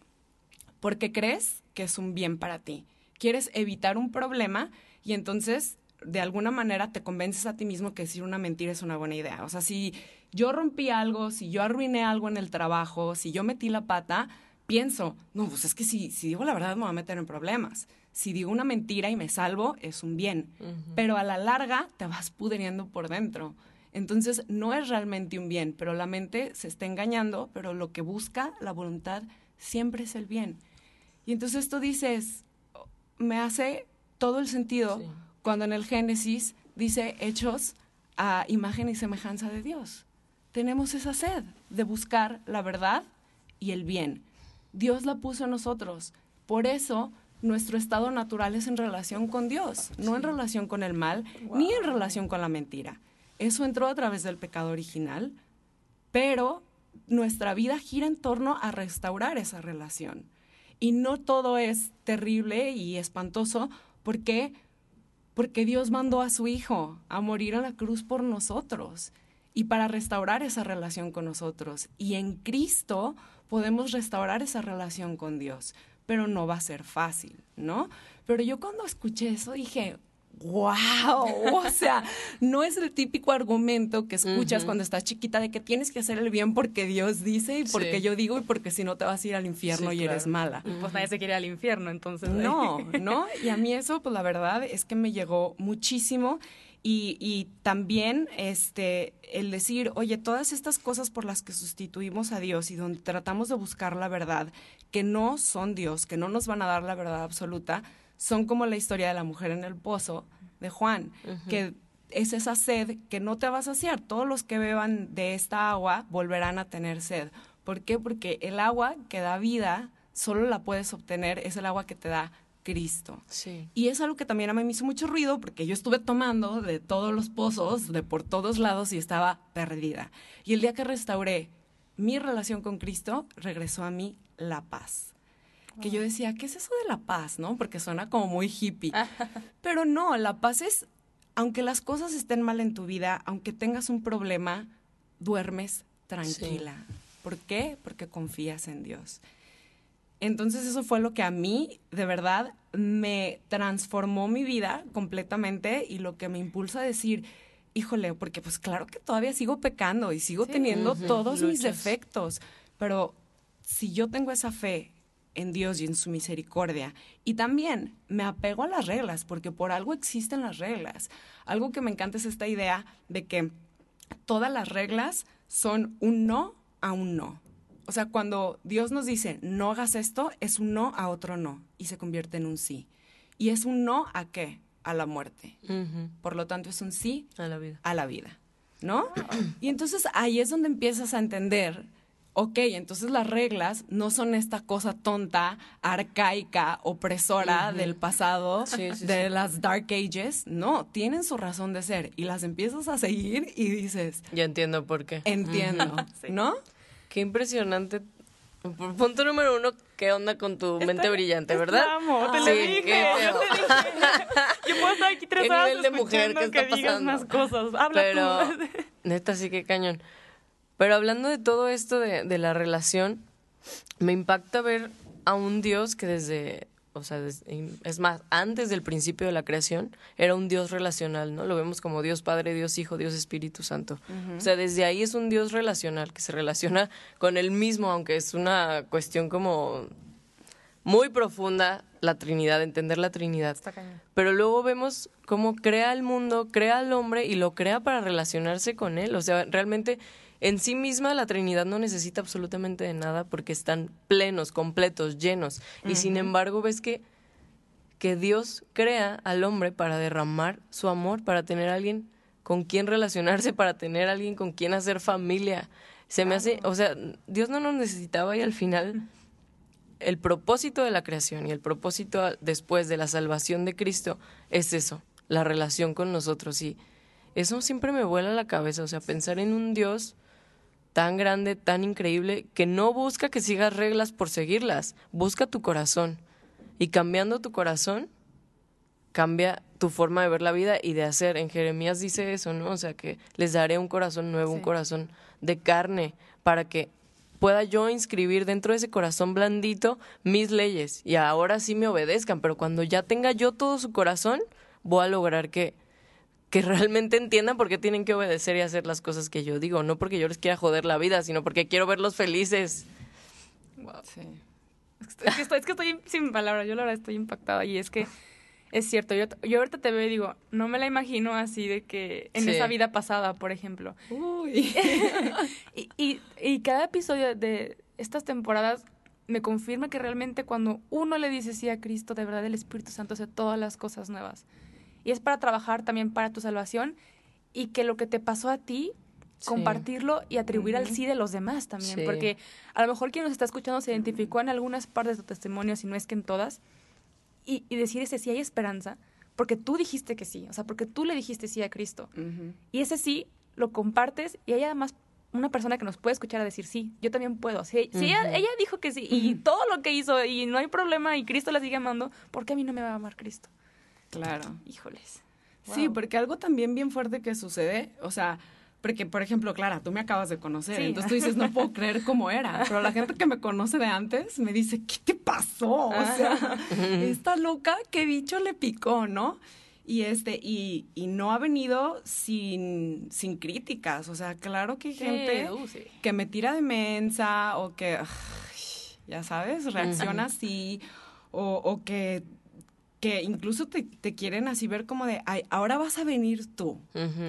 Porque crees que es un bien para ti. Quieres evitar un problema y entonces de alguna manera te convences a ti mismo que decir una mentira es una buena idea. O sea, si yo rompí algo, si yo arruiné algo en el trabajo, si yo metí la pata, pienso, no, pues es que si, si digo la verdad me voy a meter en problemas. Si digo una mentira y me salvo, es un bien. Pero a la larga te vas pudriendo por dentro. Entonces no es realmente un bien, pero la mente se está engañando, pero lo que busca la voluntad siempre es el bien. Y entonces tú dices, me hace todo el sentido cuando en el Génesis dice hechos a imagen y semejanza de Dios. Tenemos esa sed de buscar la verdad y el bien. Dios la puso en nosotros. Por eso nuestro estado natural es en relación con Dios, no en relación con el mal, ni en relación con la mentira. Eso entró a través del pecado original, pero nuestra vida gira en torno a restaurar esa relación. Y no todo es terrible y espantoso porque porque Dios mandó a su Hijo a morir en la cruz por nosotros y para restaurar esa relación con nosotros. Y en Cristo podemos restaurar esa relación con Dios, pero no va a ser fácil, ¿no? Pero yo cuando escuché eso dije, wow, o sea, no es el típico argumento que escuchas cuando estás chiquita de que tienes que hacer el bien porque Dios dice y porque yo digo y porque si no te vas a ir al infierno y eres mala. pues nadie se quiere ir al infierno, entonces. No, no, y a mí eso, pues la verdad es que me llegó muchísimo. Y, y, también este, el decir, oye, todas estas cosas por las que sustituimos a Dios y donde tratamos de buscar la verdad, que no son Dios, que no nos van a dar la verdad absoluta, son como la historia de la mujer en el pozo de Juan, que es esa sed que no te va a saciar. Todos los que beban de esta agua volverán a tener sed. ¿Por qué? Porque el agua que da vida solo la puedes obtener, es el agua que te da Cristo. Sí. Y es algo que también a mí me hizo mucho ruido porque yo estuve tomando de todos los pozos, de por todos lados y estaba perdida. Y el día que restauré mi relación con Cristo, regresó a mí la paz. Que yo decía, ¿qué es eso de la paz? ¿No? Porque suena como muy hippie. Pero no, la paz es, aunque las cosas estén mal en tu vida, aunque tengas un problema, duermes tranquila. ¿Por qué? Porque confías en Dios. Entonces eso fue lo que a mí, de verdad, me transformó mi vida completamente y lo que me impulsa a decir, híjole, porque pues claro que todavía sigo pecando y sigo teniendo todos mis defectos, pero si yo tengo esa fe en Dios y en su misericordia, y también me apego a las reglas, porque por algo existen las reglas. Algo que me encanta es esta idea de que todas las reglas son un no a un no. O sea, cuando Dios nos dice no hagas esto, es un no a otro no y se convierte en un sí. Y es un no a qué? A la muerte. Por lo tanto, es un sí a la vida. A la vida, ¿no? y entonces ahí es donde empiezas a entender, ok, entonces las reglas no son esta cosa tonta, arcaica, opresora del pasado, de las Dark Ages, no, tienen su razón de ser y las empiezas a seguir y dices... Ya entiendo por qué. Entiendo, ¿no? Qué impresionante. Punto número uno, ¿qué onda con tu mente brillante, verdad? Amo, te lo dije, yo te dije. Yo puedo estar aquí tres ¿Qué horas nivel de mujer que está digas pasando? más cosas. Habla Pero, tú. neta, sí que cañón. Pero hablando de todo esto de, de la relación, me impacta ver a un Dios que desde, o sea, es más, antes del principio de la creación, era un Dios relacional, ¿no? Lo vemos como Dios Padre, Dios Hijo, Dios Espíritu Santo. O sea, desde ahí es un Dios relacional, que se relaciona con él mismo, aunque es una cuestión como muy profunda, la Trinidad, entender la Trinidad. Pero luego vemos cómo crea el mundo, crea al hombre y lo crea para relacionarse con él. O sea, realmente en sí misma la Trinidad no necesita absolutamente de nada porque están plenos, completos, llenos. Y sin embargo ves que, que Dios crea al hombre para derramar su amor, para tener a alguien con quien relacionarse, para tener a alguien con quien hacer familia. Se me hace, o sea, Dios no nos necesitaba y al final el propósito de la creación y el propósito después de la salvación de Cristo es eso, la relación con nosotros. Y eso siempre me vuela la cabeza, o sea, pensar en un Dios tan grande, tan increíble, que no busca que sigas reglas por seguirlas, busca tu corazón. Y cambiando tu corazón, cambia tu forma de ver la vida y de hacer. En Jeremías dice eso, ¿no? O sea, que les daré un corazón nuevo, un corazón de carne, para que pueda yo inscribir dentro de ese corazón blandito mis leyes y ahora sí me obedezcan, pero cuando ya tenga yo todo su corazón, voy a lograr que que realmente entiendan por qué tienen que obedecer y hacer las cosas que yo digo, no porque yo les quiera joder la vida, sino porque quiero verlos felices. Sí. Es que estoy, es que estoy sin palabras. Yo la verdad estoy impactada. Y es que es cierto. Yo, yo ahorita te veo y digo, no me la imagino así de que en Sí. esa vida pasada, por ejemplo. Uy. Y, y, y cada episodio de estas temporadas me confirma que realmente cuando uno le dice sí a Cristo, de verdad el Espíritu Santo hace todas las cosas nuevas. Y es para trabajar también para tu salvación y que lo que te pasó a ti, Sí. compartirlo y atribuir al sí de los demás también. Sí. Porque a lo mejor quien nos está escuchando se identificó en algunas partes de tu testimonio, si no es que en todas, y, y decir ese sí hay esperanza, porque tú dijiste que sí, o sea, porque tú le dijiste sí a Cristo. Y ese sí lo compartes y hay además una persona que nos puede escuchar a decir sí, yo también puedo. Si, ella dijo que sí y todo lo que hizo y no hay problema y Cristo la sigue amando, ¿por qué a mí no me va a amar Cristo? Claro. Híjoles. Sí, porque algo también bien fuerte que sucede, o sea, porque, por ejemplo, Clara, tú me acabas de conocer, Sí. entonces tú dices, no puedo creer cómo era, pero la gente que me conoce de antes me dice, ¿qué te pasó? O sea, esta loca, ¿qué bicho le picó, no? Y este, y, y no ha venido sin, sin críticas, o sea, claro que hay gente uh, sí. que me tira de mensa o que, ya sabes, reacciona así o, o que que incluso te, quieren así ver como de, Ay, ahora vas a venir tú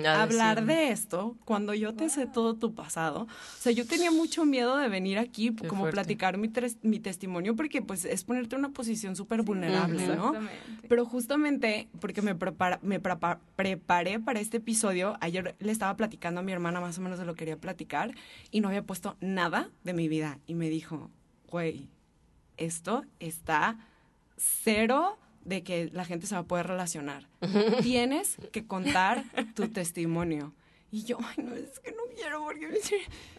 a, hablar de esto cuando yo te sé todo tu pasado. O sea, yo tenía mucho miedo de venir aquí como platicar mi, mi, testimonio porque pues es ponerte en una posición súper vulnerable, ¿no? Pero justamente porque me, prepara, me preparé para este episodio, ayer le estaba platicando a mi hermana más o menos de lo que quería platicar y no había puesto nada de mi vida y me dijo, güey, esto está cero de que la gente se va a poder relacionar. Tienes que contar tu testimonio. Y yo, ay, no, es que no quiero porque me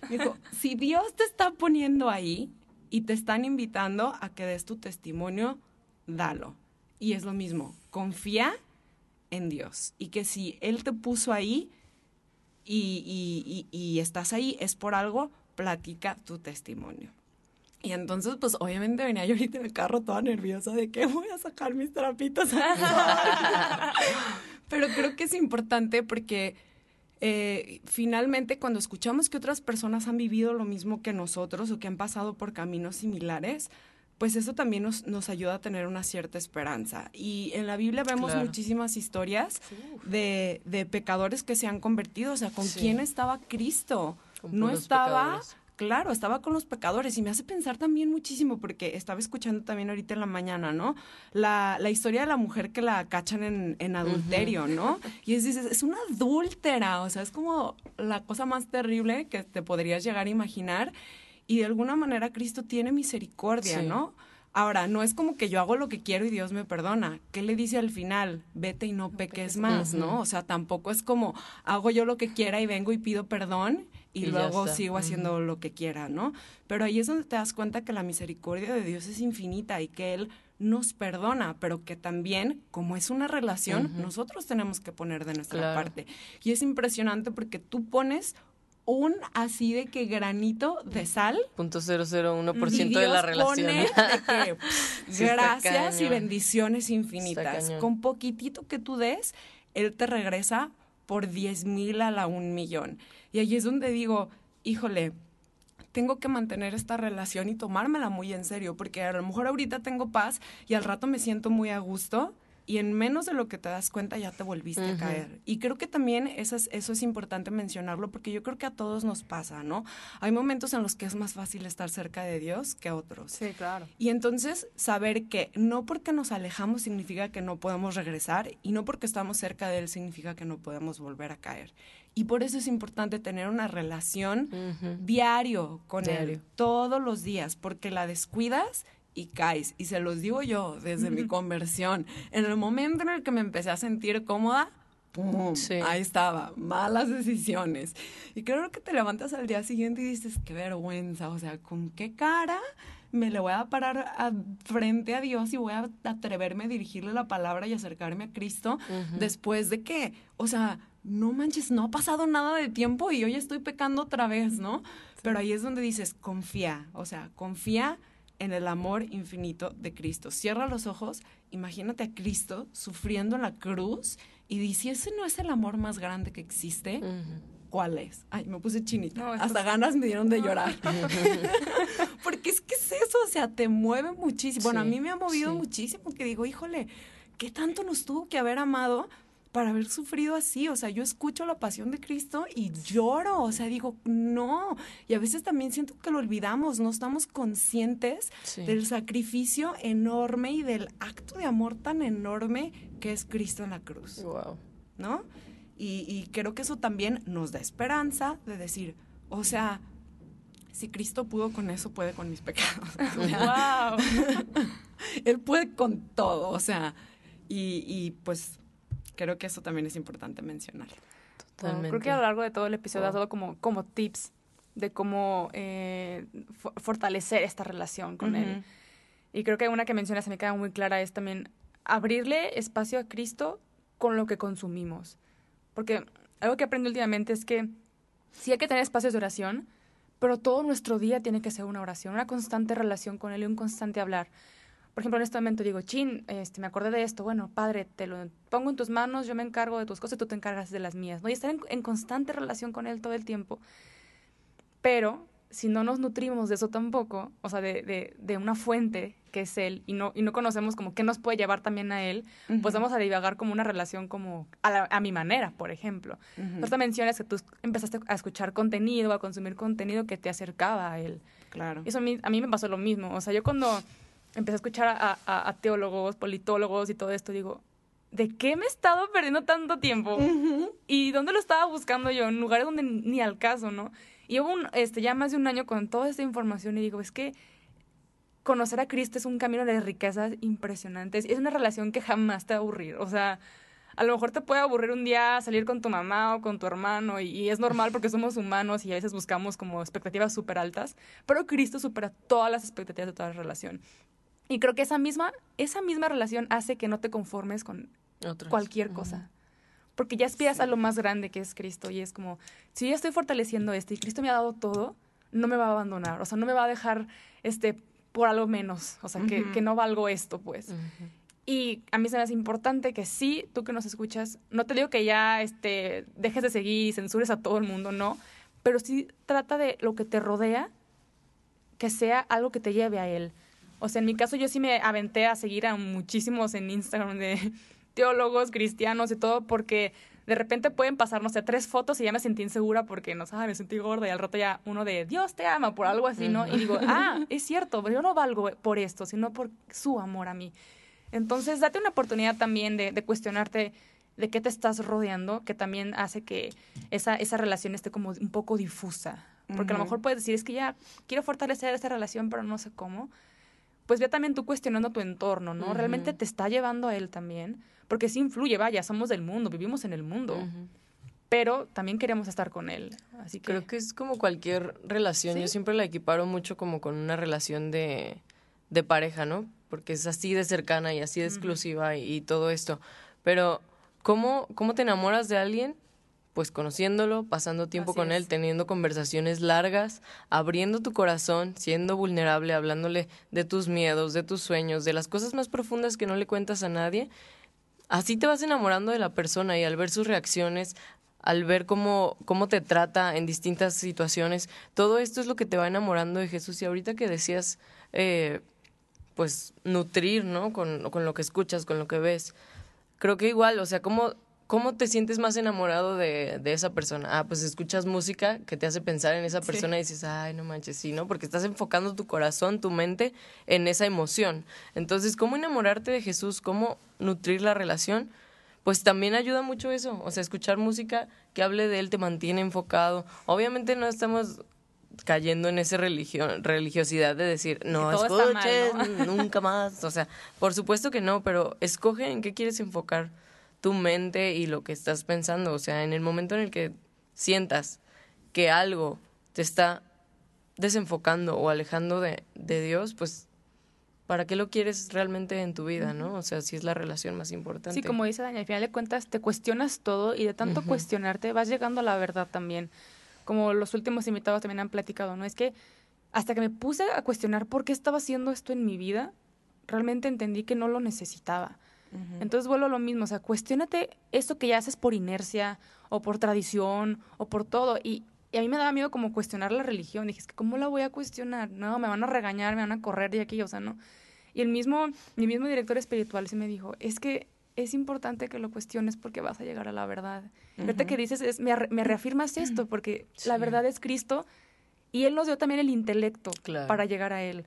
dijo, si Dios te está poniendo ahí y te están invitando a que des tu testimonio, dalo. Y es lo mismo, confía en Dios. Y que si Él te puso ahí y, y, y estás ahí, es por algo, platica tu testimonio. Y entonces, pues obviamente venía yo ahorita en el carro toda nerviosa de que voy a sacar mis trapitos. Pero creo que es importante porque eh, finalmente cuando escuchamos que otras personas han vivido lo mismo que nosotros o que han pasado por caminos similares, pues eso también nos, nos ayuda a tener una cierta esperanza. Y en la Biblia vemos muchísimas historias de, de, pecadores que se han convertido. O sea, ¿con quién estaba Cristo? no estaba claro, estaba con los pecadores y me hace pensar también muchísimo porque estaba escuchando también ahorita en la mañana, ¿no? La, la historia de la mujer que la cachan en, en adulterio, ¿no? Y es, es una adúltera, o sea, es como la cosa más terrible que te podrías llegar a imaginar y de alguna manera Cristo tiene misericordia, ¿no? Ahora, no es como que yo hago lo que quiero y Dios me perdona. ¿Qué le dice al final? Vete y no, peques, más, ¿no? O sea, tampoco es como hago yo lo que quiera y vengo y pido perdón y, luego sigo haciendo lo que quiera, ¿no? Pero ahí es donde te das cuenta que la misericordia de Dios es infinita y que Él nos perdona, pero que también, como es una relación, nosotros tenemos que poner de nuestra parte. Y es impresionante porque tú pones un así de que granito de sal. Punto ciento de la relación. Pone de que, gracias y bendiciones infinitas. Con poquitito que tú des, Él te regresa por diez mil a la un millón. Y ahí es donde digo, híjole, tengo que mantener esta relación y tomármela muy en serio, porque a lo mejor ahorita tengo paz y al rato me siento muy a gusto y en menos de lo que te das cuenta ya te volviste a caer. Y creo que también eso es, eso es importante mencionarlo porque yo creo que a todos nos pasa, ¿no? Hay momentos en los que es más fácil estar cerca de Dios que otros. Sí, claro. Y entonces saber que no porque nos alejamos significa que no podemos regresar y no porque estamos cerca de Él significa que no podemos volver a caer. Y por eso es importante tener una relación diario con Él, todos los días, porque la descuidas y caes. Y se los digo yo desde mi conversión. En el momento en el que me empecé a sentir cómoda, ¡pum! Ahí estaba, malas decisiones. Y creo que te levantas al día siguiente y dices, qué vergüenza, o sea, ¿con qué cara me le voy a parar frente a Dios y voy a atreverme a dirigirle la palabra y acercarme a Cristo después de que, o sea, no manches, no ha pasado nada de tiempo y hoy estoy pecando otra vez, ¿no? Pero ahí es donde dices, confía, o sea, confía en el amor infinito de Cristo. Cierra los ojos, imagínate a Cristo sufriendo en la cruz y dice, ese no es el amor más grande que existe. ¿Cuál es? Ay, me puse chinita. Hasta ganas me dieron de llorar. Porque es que es eso, o sea, te mueve muchísimo. bueno, a mí me ha movido muchísimo que digo, híjole, ¿qué tanto nos tuvo que haber amado para haber sufrido así. O sea, yo escucho la pasión de Cristo y lloro. O sea, digo, no. Y a veces también siento que lo olvidamos, no estamos conscientes del sacrificio enorme y del acto de amor tan enorme que es Cristo en la cruz. Wow. ¿No? Y, y creo que eso también nos da esperanza de decir, o sea, si Cristo pudo con eso, puede con mis pecados. wow. Él puede con todo, o sea, y, y pues creo que eso también es importante mencionar. Totalmente. creo que a lo largo de todo el episodio ha dado como, como tips de cómo eh, fortalecer esta relación con Él. Y creo que una que mencionas a mí queda muy clara es también abrirle espacio a Cristo con lo que consumimos. Porque algo que aprendí últimamente es que sí hay que tener espacios de oración, pero todo nuestro día tiene que ser una oración, una constante relación con Él y un constante hablar por ejemplo, en este momento digo, chin, este, me acordé de esto, bueno, padre, te lo pongo en tus manos, yo me encargo de tus cosas, tú te encargas de las mías, ¿no? Y estar en, constante relación con él todo el tiempo. Pero si no nos nutrimos de eso tampoco, o sea, de, de, de una fuente que es Él, y no, y no conocemos como qué nos puede llevar también a Él, pues vamos a divagar como una relación como a, a mi manera, por ejemplo. Uh -huh. mencionas que tú empezaste a escuchar contenido, a consumir contenido que te acercaba a Él. Claro. Eso a mí, a mí me pasó lo mismo. O sea, yo cuando empecé a escuchar a, a, a teólogos, politólogos y todo esto, digo, ¿de qué me he estado perdiendo tanto tiempo? Uh -huh. ¿Y dónde lo estaba buscando yo? En lugares donde ni al caso, ¿no? Y hubo un, este, ya más de un año con toda esta información y digo, es que conocer a Cristo es un camino de riquezas impresionantes. Es una relación que jamás te va a aburrir. O sea, a lo mejor te puede aburrir un día salir con tu mamá o con tu hermano y, y es normal porque somos humanos y a veces buscamos como expectativas súper altas, pero Cristo supera todas las expectativas de toda la relación. Y creo que esa misma, esa misma relación hace que no te conformes con cualquier cosa. Uh -huh. Porque ya aspiras sí. a lo más grande que es Cristo y es como, si yo estoy fortaleciendo esto y Cristo me ha dado todo, no me va a abandonar, o sea, no me va a dejar este, por algo menos, o sea, uh -huh. que, que, no valgo esto, pues. Uh -huh. Y a mí se me hace importante que sí, tú que nos escuchas, no te digo que ya este, dejes de seguir y censures a todo el mundo, no, pero sí trata de lo que te rodea, que sea algo que te lleve a Él. O sea, en mi caso yo sí me aventé a seguir a muchísimos en Instagram de teólogos, cristianos y todo, porque de repente pueden pasar, no sé, tres fotos y ya me sentí insegura porque, no sé, me sentí gorda y al rato ya uno de Dios te ama por algo así, ¿no? Y digo, ah, es cierto, pero yo no valgo por esto, sino por su amor a mí. Entonces, date una oportunidad también de, de cuestionarte de qué te estás rodeando, que también hace que esa, esa relación esté como un poco difusa. Porque uh -huh. a lo mejor puedes decir, es que ya quiero fortalecer esa relación, pero no sé cómo. Pues ve también tú cuestionando tu entorno, ¿no? Uh -huh. Realmente te está llevando a él también porque sí influye, vaya, somos del mundo, vivimos en el mundo. Uh -huh. Pero también queremos estar con él. Así que... Creo que es como cualquier relación. ¿Sí? Yo siempre la equiparo mucho como con una relación de, de pareja, ¿no? Porque es así de cercana y así de exclusiva uh -huh. y, y, todo esto. Pero, ¿cómo, ¿cómo te enamoras de alguien? Pues conociéndolo, pasando tiempo así con es. él, teniendo conversaciones largas, abriendo tu corazón, siendo vulnerable, hablándole de tus miedos, de tus sueños, de las cosas más profundas que no le cuentas a nadie así te vas enamorando de la persona y al ver sus reacciones, al ver cómo, cómo te trata en distintas situaciones, todo esto es lo que te va enamorando de Jesús. Y ahorita que decías, eh, pues, nutrir, ¿no? Con, con lo que escuchas, con lo que ves. Creo que igual, o sea, cómo ¿Cómo te sientes más enamorado de, de, esa persona? Ah, pues escuchas música que te hace pensar en esa persona sí. y dices, ay, no manches, sí, ¿no? Porque estás enfocando tu corazón, tu mente en esa emoción. Entonces, ¿cómo enamorarte de Jesús? ¿Cómo nutrir la relación? Pues también ayuda mucho eso. O sea, escuchar música que hable de Él te mantiene enfocado. Obviamente no estamos cayendo en esa religión, religiosidad de decir, no escuches mal, ¿no? nunca más. O sea, por supuesto que no, pero escoge en qué quieres enfocar tu mente y lo que estás pensando. O sea, en el momento en el que sientas que algo te está desenfocando o alejando de, de Dios, pues ¿para qué lo quieres realmente en tu vida, no? O sea, si es la relación más importante. Sí, como dice Dani, al final de cuentas te cuestionas todo y de tanto uh -huh. cuestionarte vas llegando a la verdad también. Como los últimos invitados también han platicado, ¿no? Es que hasta que me puse a cuestionar por qué estaba haciendo esto en mi vida, realmente entendí que no lo necesitaba. Entonces vuelvo a lo mismo, o sea, cuestionate esto que ya haces por inercia o por tradición o por todo. Y, y, a mí me daba miedo como cuestionar la religión. Dije, es que ¿cómo la voy a cuestionar? No, me van a regañar, me van a correr de aquí, o sea, no. Y el mismo, mi mismo director espiritual sí me dijo, es que es importante que lo cuestiones porque vas a llegar a la verdad. Uh -huh. Ahorita que dices, es, me, me reafirmas esto porque sí. la verdad es Cristo y Él nos dio también el intelecto claro. para llegar a Él.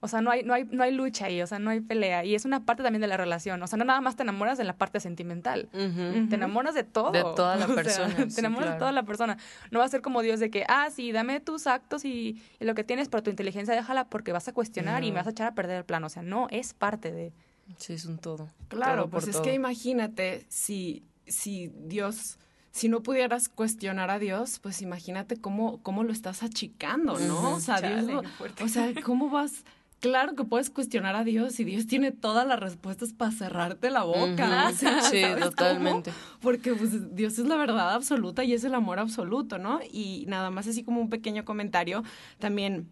O sea, no hay, no, hay, no hay lucha ahí, o sea, no hay pelea. Y es una parte también de la relación. O sea, no nada más te enamoras de la parte sentimental. Uh -huh. Te enamoras de todo. De toda la persona. Sea, te enamoras claro. de toda la persona. No va a ser como Dios de que, ah, sí, dame tus actos y, y lo que tienes, pero tu inteligencia déjala porque vas a cuestionar no. y me vas a echar a perder el plan. O sea, no, es parte de... Sí, es un todo. Claro, todo pues es todo. que imagínate si, si Dios si no pudieras cuestionar a Dios, pues imagínate cómo, cómo lo estás achicando, ¿no? Uh -huh. O sea, Chale, Dios, o sea, ¿cómo vas claro que puedes cuestionar a Dios y Dios tiene todas las respuestas para cerrarte la boca. Uh -huh. o sea, sí, totalmente. Cómo? Porque pues, Dios es la verdad absoluta y es el amor absoluto, ¿no? Y nada más así como un pequeño comentario también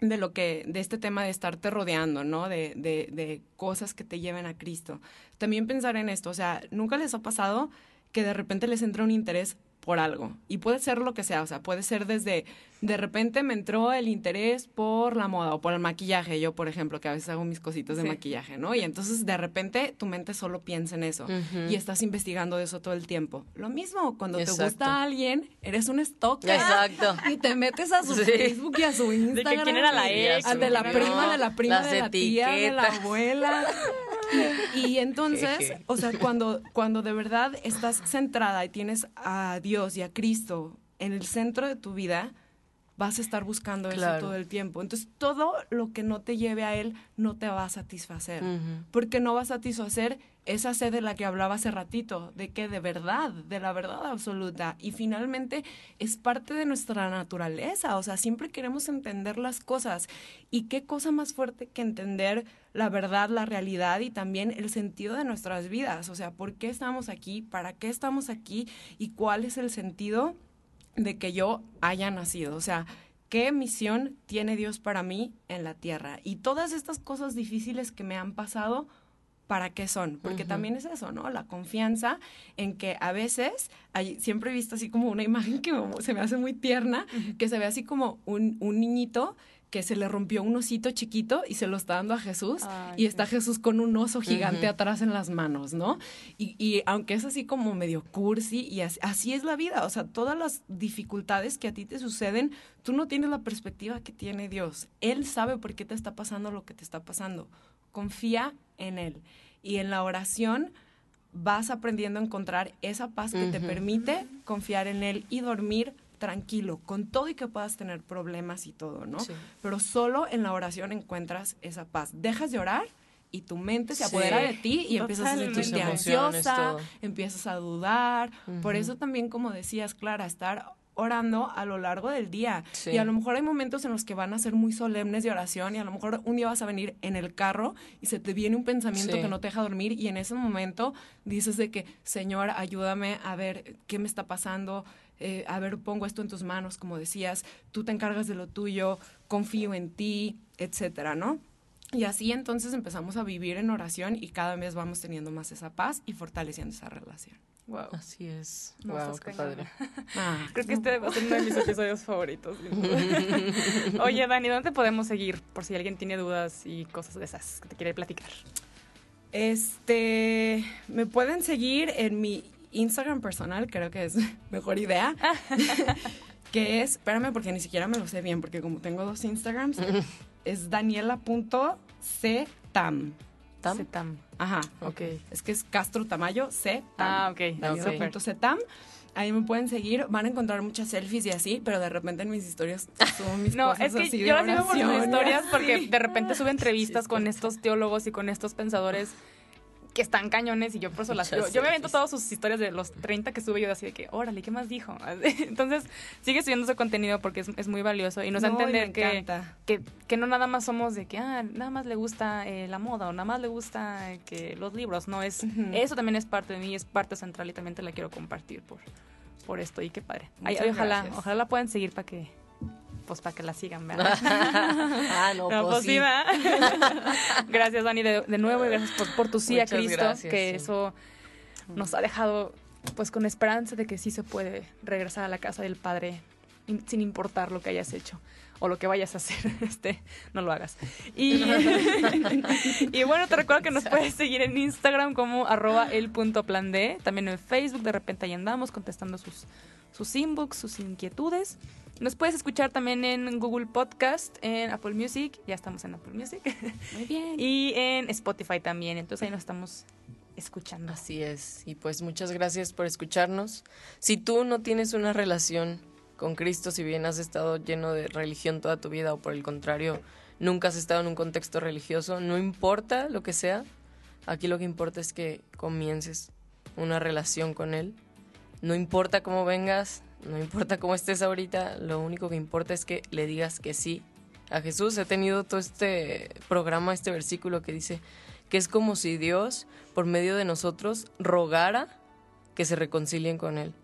de lo que, de este tema de estarte rodeando, ¿no? De, de, de cosas que te lleven a Cristo. También pensar en esto, o sea, ¿nunca les ha pasado que de repente les entra un interés por algo. Y puede ser lo que sea, o sea, puede ser desde, de repente me entró el interés por la moda o por el maquillaje, yo por ejemplo, que a veces hago mis cositas de maquillaje, ¿no? Y entonces de repente tu mente solo piensa en eso y estás investigando eso todo el tiempo. Lo mismo, cuando te gusta alguien, eres un stalker. Exacto. Y te metes a su Facebook y a su Instagram. De quién era la ex. De la prima, de la prima, de la tía, de la abuela. Y entonces, o sea, cuando, cuando de verdad estás centrada y tienes a Dios y a Cristo en el centro de tu vida, vas a estar buscando eso todo el tiempo. Entonces, todo lo que no te lleve a Él no te va a satisfacer, porque no va a satisfacer esa sed de la que hablaba hace ratito, de que de verdad, de la verdad absoluta. Y finalmente es parte de nuestra naturaleza, o sea, siempre queremos entender las cosas. ¿Y qué cosa más fuerte que entender la verdad, la realidad y también el sentido de nuestras vidas? O sea, ¿por qué estamos aquí? ¿Para qué estamos aquí? ¿Y cuál es el sentido? de que yo haya nacido. O sea, ¿qué misión tiene Dios para mí en la tierra? Y todas estas cosas difíciles que me han pasado, ¿para qué son? Porque también es eso, ¿no? La confianza en que a veces, hay, siempre he visto así como una imagen que se me hace muy tierna, que se ve así como un, un niñito que se le rompió un osito chiquito y se lo está dando a Jesús y está Jesús con un oso gigante atrás en las manos, ¿no? Y, y, aunque es así como medio cursi y así, es la vida, o sea, todas las dificultades que a ti te suceden, tú no tienes la perspectiva que tiene Dios. Él sabe por qué te está pasando lo que te está pasando. Confía en Él. Y en la oración vas aprendiendo a encontrar esa paz que te permite confiar en Él y dormir tranquilo, con todo y que puedas tener problemas y todo, ¿no? Pero solo en la oración encuentras esa paz. Dejas de orar y tu mente se apodera de ti y empiezas a sentirte ansiosa, empiezas a dudar. Por eso también, como decías, Clara, estar orando a lo largo del día. Y a lo mejor hay momentos en los que van a ser muy solemnes de oración y a lo mejor un día vas a venir en el carro y se te viene un pensamiento que no te deja dormir y en ese momento dices de que, Señor, ayúdame a ver qué me está pasando, eh, a ver, pongo esto en tus manos, como decías, tú te encargas de lo tuyo, confío en ti, etcétera, ¿no? Y así entonces empezamos a vivir en oración y cada vez vamos teniendo más esa paz y fortaleciendo esa relación. Wow. Así es. wow, qué padre. Ah, Creo que este va a ser uno de mis episodios favoritos. Oye, Dani, ¿dónde podemos seguir? Por si alguien tiene dudas y cosas de esas que te quiere platicar. Este, me pueden seguir en mi Instagram personal, creo que es mejor idea. que es, espérame porque ni siquiera me lo sé bien, porque como tengo dos Instagrams, es daniela.ctam. ¿Tam? Tam. Ajá. Ok. Es que es Castro Tamayo, C. Ah, ok. Daniela.ctam. Ahí me pueden seguir, van a encontrar muchas selfies y así, pero de repente en mis historias subo mis no, cosas es que yo las sigo por sus historias porque de repente sube entrevistas con estos teólogos y con estos pensadores que están cañones y yo por eso las... Yo, yo me aviento todas sus historias de los 30 que sube yo así de que, órale, ¿qué más dijo? Entonces, sigue subiendo ese contenido porque es, muy valioso y nos no, a entender que, que, que, no nada más somos de que, ah, nada más le gusta eh, la moda o nada más le gusta eh, que los libros, no, es eso también es parte de mí, es parte central y también te la quiero compartir por, por esto y qué padre. ojalá, ojalá la puedan seguir para que pues para que la sigan, ¿verdad? ah, no, pues, pues sí. gracias, Dani, de, nuevo y gracias por, tu sí a Cristo, que eso nos ha dejado pues con esperanza de que sí se puede regresar a la casa del Padre sin importar lo que hayas hecho o lo que vayas a hacer, este, no lo hagas. Y, y bueno, te recuerdo que nos puedes seguir en Instagram como arroba el punto plan D, también en Facebook, de repente ahí andamos contestando sus, sus inbox, sus inquietudes. Nos puedes escuchar también en Google Podcast, en Apple Music, ya estamos en Apple Music. Muy bien. y en Spotify también, entonces ahí nos estamos escuchando. Así es, y pues muchas gracias por escucharnos. Si tú no tienes una relación con Cristo, si bien has estado lleno de religión toda tu vida o por el contrario, nunca has estado en un contexto religioso, no importa lo que sea, aquí lo que importa es que comiences una relación con Él. No importa cómo vengas, no importa cómo estés ahorita, lo único que importa es que le digas que sí a Jesús. He tenido todo este programa, este versículo que dice que es como si Dios, por medio de nosotros, rogara que se reconcilien con Él.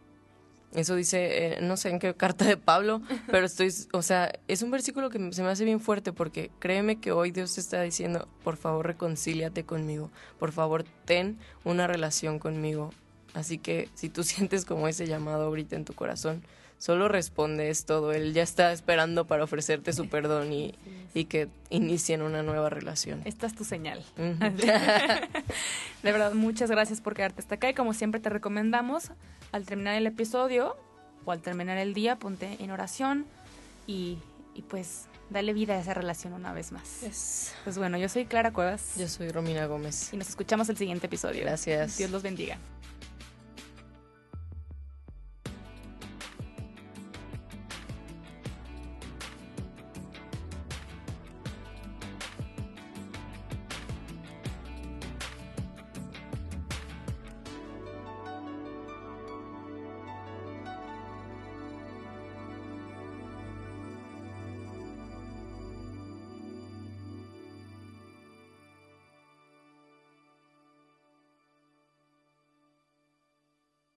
Eso dice, eh, no sé en qué carta de Pablo, pero estoy, o sea, es un versículo que se me hace bien fuerte porque créeme que hoy Dios te está diciendo, por favor reconcíliate conmigo, por favor ten una relación conmigo, Así que si tú sientes como ese llamado ahorita en tu corazón, solo responde es todo. Él ya está esperando para ofrecerte su perdón y, y que inicien una nueva relación. Esta es tu señal. De verdad, muchas gracias por quedarte hasta acá y como siempre te recomendamos al terminar el episodio o al terminar el día, ponte en oración y, y pues dale vida a esa relación una vez más. Pues bueno, yo soy Clara Cuevas Yo soy Romina Gómez. y nos escuchamos el siguiente episodio. Gracias. Dios los bendiga.